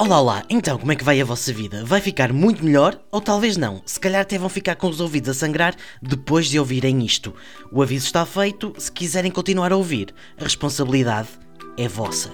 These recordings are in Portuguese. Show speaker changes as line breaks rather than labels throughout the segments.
Olá, olá, então como é que vai a vossa vida? Vai ficar muito melhor ou talvez não? Se calhar até vão ficar com os ouvidos a sangrar depois de ouvirem isto. O aviso está feito, se quiserem continuar a ouvir, a responsabilidade é vossa.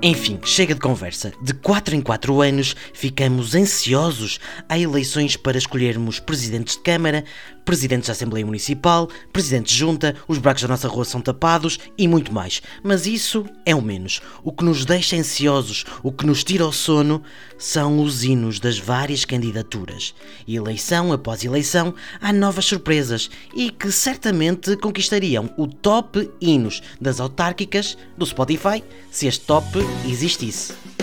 Enfim, chega de conversa. De 4 em 4 anos ficamos ansiosos. Há eleições para escolhermos presidentes de Câmara, presidentes da Assembleia Municipal, presidentes de Junta, os buracos da nossa rua são tapados e muito mais. Mas isso é o menos. O que nos deixa ansiosos, o que nos tira o sono, são os hinos das várias candidaturas. Eleição após eleição, há novas surpresas e que certamente conquistariam o top hinos das autárquicas do Spotify se este top existisse.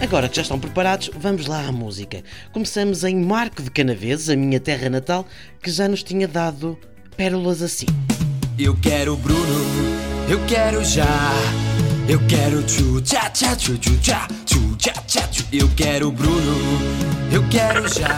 Agora que já estão preparados, vamos lá à música. Começamos em Marco de Canaveses, a minha terra natal, que já nos tinha dado pérolas assim.
Eu quero Bruno, eu quero já. Eu quero tchu tchá tchá tchu tchu tchá tchu tchá tchá tchu. Eu quero Bruno, eu quero já.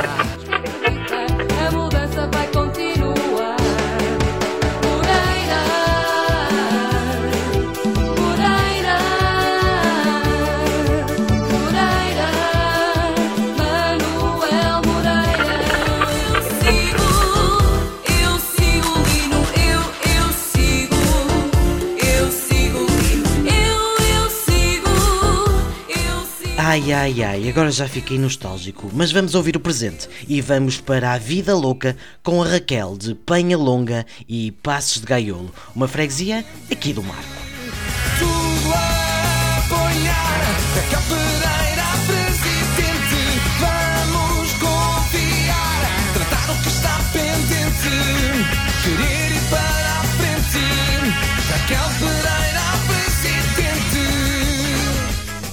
Ai ai ai, agora já fiquei nostálgico, mas vamos ouvir o presente e vamos para a Vida Louca com a Raquel de Penha Longa e Passos de Gaiolo, uma freguesia aqui do Marco.
Tudo a apoiar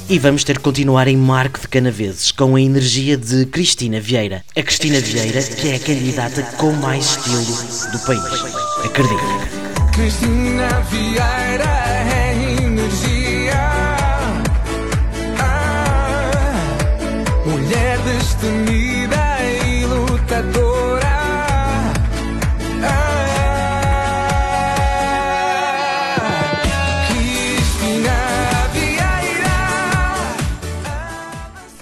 E vamos ter que continuar em Marco de Canaveses com a energia de Cristina Vieira. A Cristina Vieira, que é a candidata com mais estilo do país. Acredito.
Cristina Vieira é energia. Ah, mulher destemida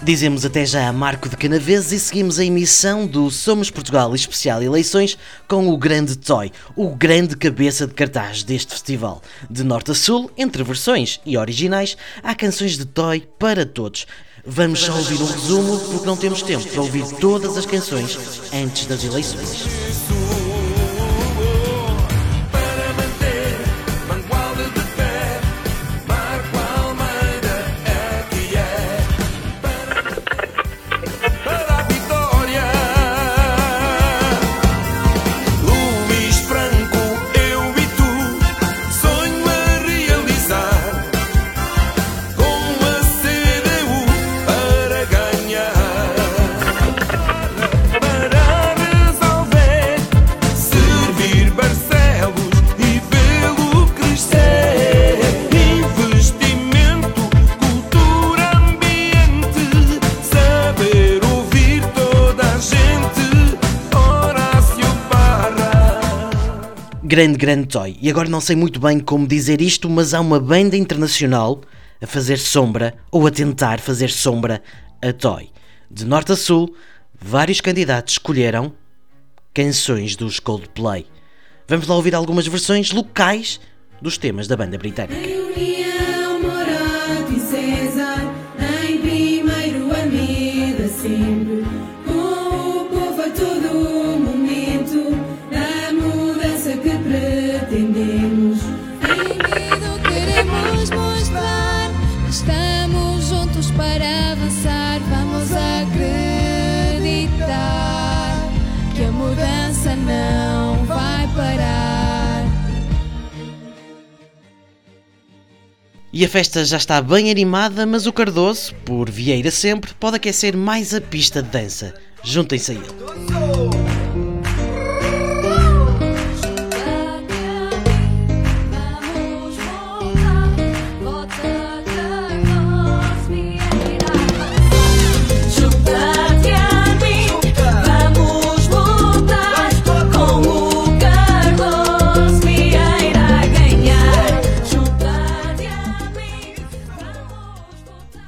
Dizemos até já a Marco de Canaveses e seguimos a emissão do Somos Portugal Especial Eleições com o grande Toy, o grande cabeça de cartaz deste festival. De norte a sul, entre versões e originais, há canções de Toy para todos. Vamos só ouvir um resumo porque não temos tempo para ouvir todas as canções antes das eleições. Grande, grande Toy. E agora não sei muito bem como dizer isto, mas há uma banda internacional a fazer sombra ou a tentar fazer sombra a Toy. De norte a sul, vários candidatos escolheram canções dos Coldplay. Vamos lá ouvir algumas versões locais dos temas da banda britânica.
União,
não vai parar
E a festa já está bem animada, mas o Cardoso, por Vieira sempre, pode aquecer mais a pista de dança. Juntem-se a ele.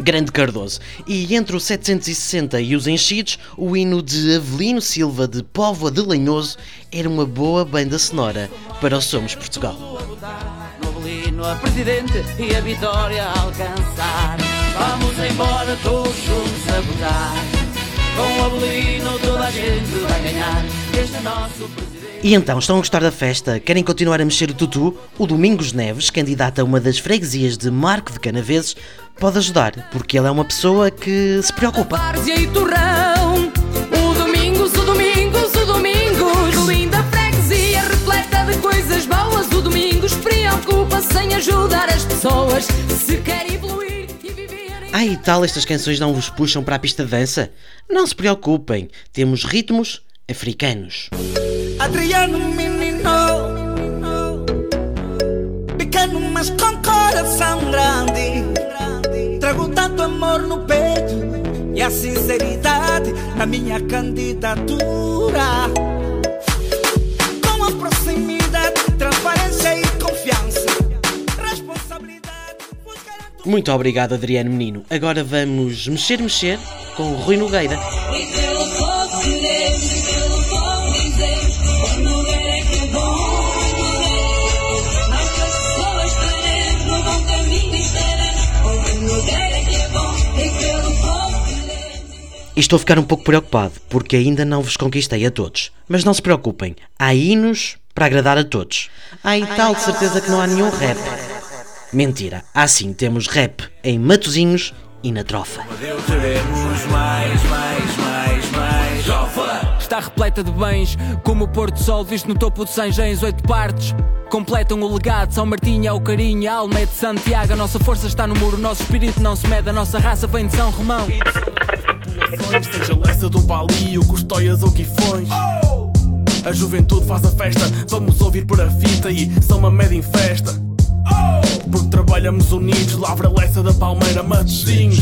Grande Cardoso. E entre o 760 e os enchidos, o hino de Avelino Silva de Póvoa de Lanhoso era uma boa banda sonora para o Somos Portugal.
a presidente e a vitória a alcançar. Vamos embora todos juntos a votar. Com o toda a gente vai ganhar. Este é nosso presidente.
E então, estão a gostar da festa? Querem continuar a mexer o tutu? O Domingos Neves, candidato a uma das freguesias de Marco de Canaveses, pode ajudar, porque ele é uma pessoa que se preocupa.
O Domingos, o Domingos, o Domingos. Linda freguesia, repleta de coisas boas. O Domingos preocupa-se em ajudar as pessoas. Se quer evoluir e viver em
Ah, e tal, estas canções não vos puxam para a pista de dança? Não se preocupem, temos ritmos africanos.
Adriano menino Pequeno mas com coração grande. Trago tanto amor no peito E a sinceridade na minha candidatura. Com a proximidade, transparência e confiança. Responsabilidade
Muito obrigado, Adriano Menino. Agora vamos mexer, mexer com o Rui Nogueira. E estou a ficar um pouco preocupado, porque ainda não vos conquistei a todos. Mas não se preocupem, há hinos para agradar a todos. Há e tal de certeza que não há nenhum rap. Mentira, há sim, temos rap em Matozinhos e na Trofa.
Mais, mais, mais, mais. Jofa!
Está repleta de bens, como o Porto Sol visto no topo de Sanjens, oito partes. Completam o legado, São Martinho é o carinho, a alma é de Santiago. A nossa força está no muro, o nosso espírito não se mede, a nossa raça vem de São Romão.
Seja Lessa do Balio, Custóias ou Guifões A juventude faz a festa Vamos ouvir por a fita e são uma média em festa Porque trabalhamos unidos Lavra Lessa da Palmeira, Matosinhos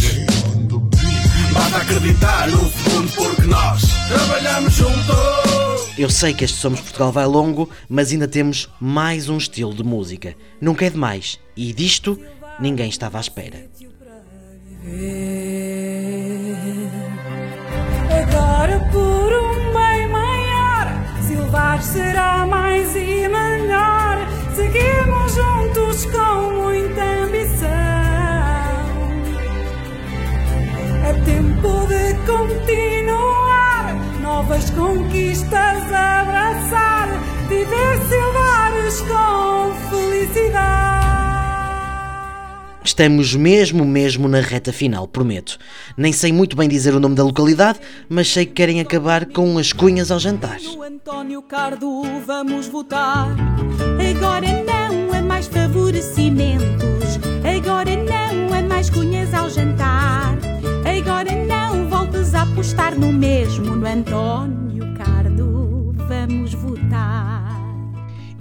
Basta acreditar no segundo porque nós Trabalhamos juntos
Eu sei que este Somos Portugal vai longo, mas ainda temos mais um estilo de música. Nunca é demais. E disto ninguém estava à espera.
Agora por um bem maior, silvar será mais
Estamos mesmo, mesmo na reta final, prometo. Nem sei muito bem dizer o nome da localidade, mas sei que querem acabar com as cunhas ao jantar.
António Cardo vamos votar.
Agora não há mais favorecimentos. Agora não há mais cunhas ao jantar. Agora não voltes a apostar no mesmo. No António Cardo vamos votar.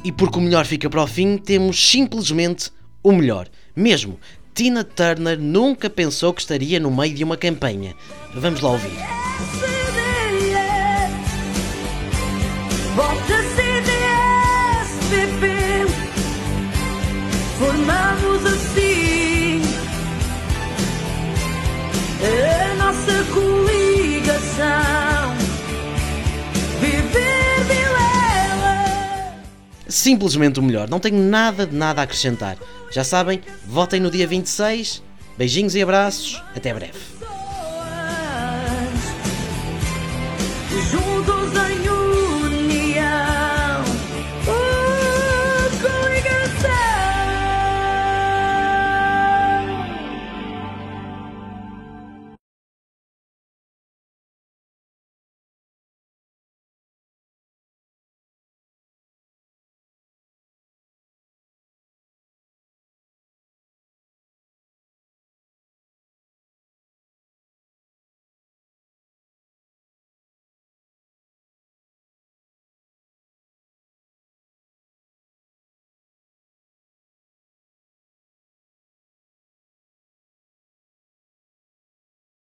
E porque o melhor fica para o fim, temos simplesmente o melhor. Mesmo, Tina Turner nunca pensou que estaria no meio de uma campanha. Vamos lá ouvir. Simplesmente o melhor. Não tenho nada de nada a acrescentar. Já sabem, votem no dia 26. Beijinhos e abraços. Até breve.